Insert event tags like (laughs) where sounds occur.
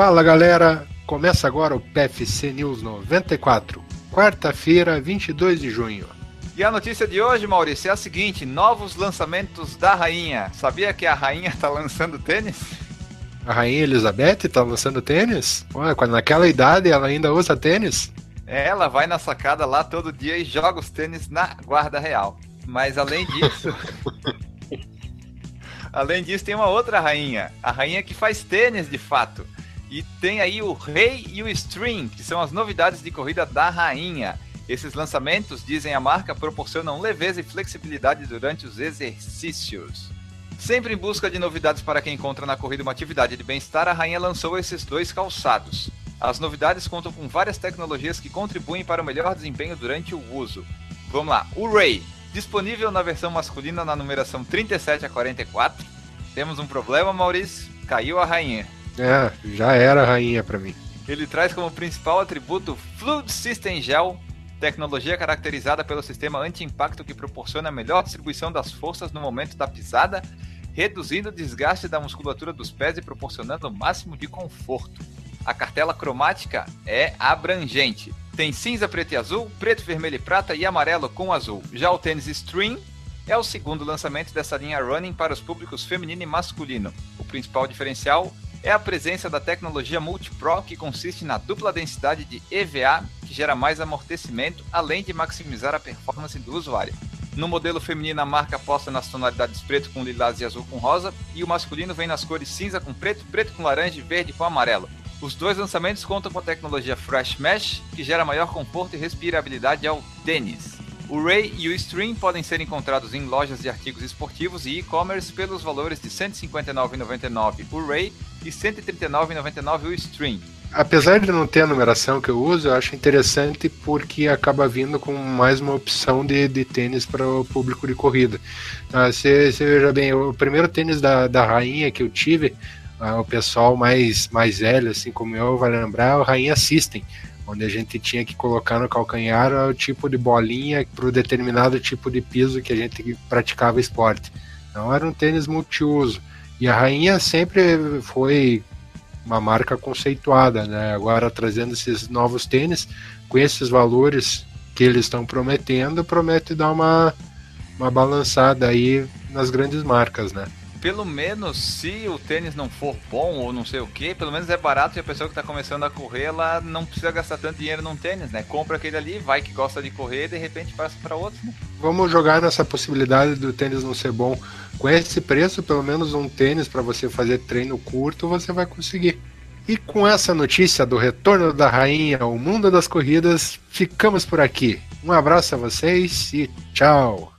Fala galera, começa agora o PFC News 94, quarta-feira, 22 de junho. E a notícia de hoje, Maurício, é a seguinte: novos lançamentos da rainha. Sabia que a rainha está lançando tênis? A rainha Elizabeth está lançando tênis? Ué, quando naquela idade ela ainda usa tênis? Ela vai na sacada lá todo dia e joga os tênis na guarda real. Mas além disso. (laughs) além disso, tem uma outra rainha. A rainha que faz tênis de fato. E tem aí o Rei e o Stream, que são as novidades de corrida da rainha. Esses lançamentos, dizem a marca, proporcionam leveza e flexibilidade durante os exercícios. Sempre em busca de novidades para quem encontra na corrida uma atividade de bem-estar, a Rainha lançou esses dois calçados. As novidades contam com várias tecnologias que contribuem para o melhor desempenho durante o uso. Vamos lá, o Ray, disponível na versão masculina na numeração 37 a 44. Temos um problema, Maurício, caiu a rainha. É, já era rainha para mim. Ele traz como principal atributo Fluid System Gel, tecnologia caracterizada pelo sistema anti-impacto que proporciona a melhor distribuição das forças no momento da pisada, reduzindo o desgaste da musculatura dos pés e proporcionando o máximo de conforto. A cartela cromática é abrangente. Tem cinza, preto e azul, preto, vermelho e prata e amarelo com azul. Já o tênis Stream é o segundo lançamento dessa linha running para os públicos feminino e masculino. O principal diferencial é a presença da tecnologia MultiPro, que consiste na dupla densidade de EVA, que gera mais amortecimento, além de maximizar a performance do usuário. No modelo feminino, a marca aposta nas tonalidades preto com lilás e azul com rosa, e o masculino vem nas cores cinza com preto, preto com laranja e verde com amarelo. Os dois lançamentos contam com a tecnologia Fresh Mesh, que gera maior conforto e respirabilidade ao tênis. O Ray e o Stream podem ser encontrados em lojas de artigos esportivos e e-commerce pelos valores de R$ 159,99 o Ray e R$ 139,99 o Stream. Apesar de não ter a numeração que eu uso, eu acho interessante porque acaba vindo com mais uma opção de, de tênis para o público de corrida. Ah, você, veja bem, o primeiro tênis da, da rainha que eu tive, ah, o pessoal mais, mais velho, assim como eu, vai lembrar, o Rainha System onde a gente tinha que colocar no calcanhar o tipo de bolinha para o determinado tipo de piso que a gente praticava esporte. Então era um tênis multiuso. E a Rainha sempre foi uma marca conceituada, né? Agora trazendo esses novos tênis com esses valores que eles estão prometendo, promete dar uma, uma balançada aí nas grandes marcas, né? Pelo menos se o tênis não for bom ou não sei o que, pelo menos é barato e a pessoa que está começando a correr, ela não precisa gastar tanto dinheiro num tênis, né? Compra aquele ali, vai que gosta de correr e de repente passa para outro, né? Vamos jogar nessa possibilidade do tênis não ser bom. Com esse preço, pelo menos um tênis para você fazer treino curto, você vai conseguir. E com essa notícia do retorno da rainha ao mundo das corridas, ficamos por aqui. Um abraço a vocês e tchau!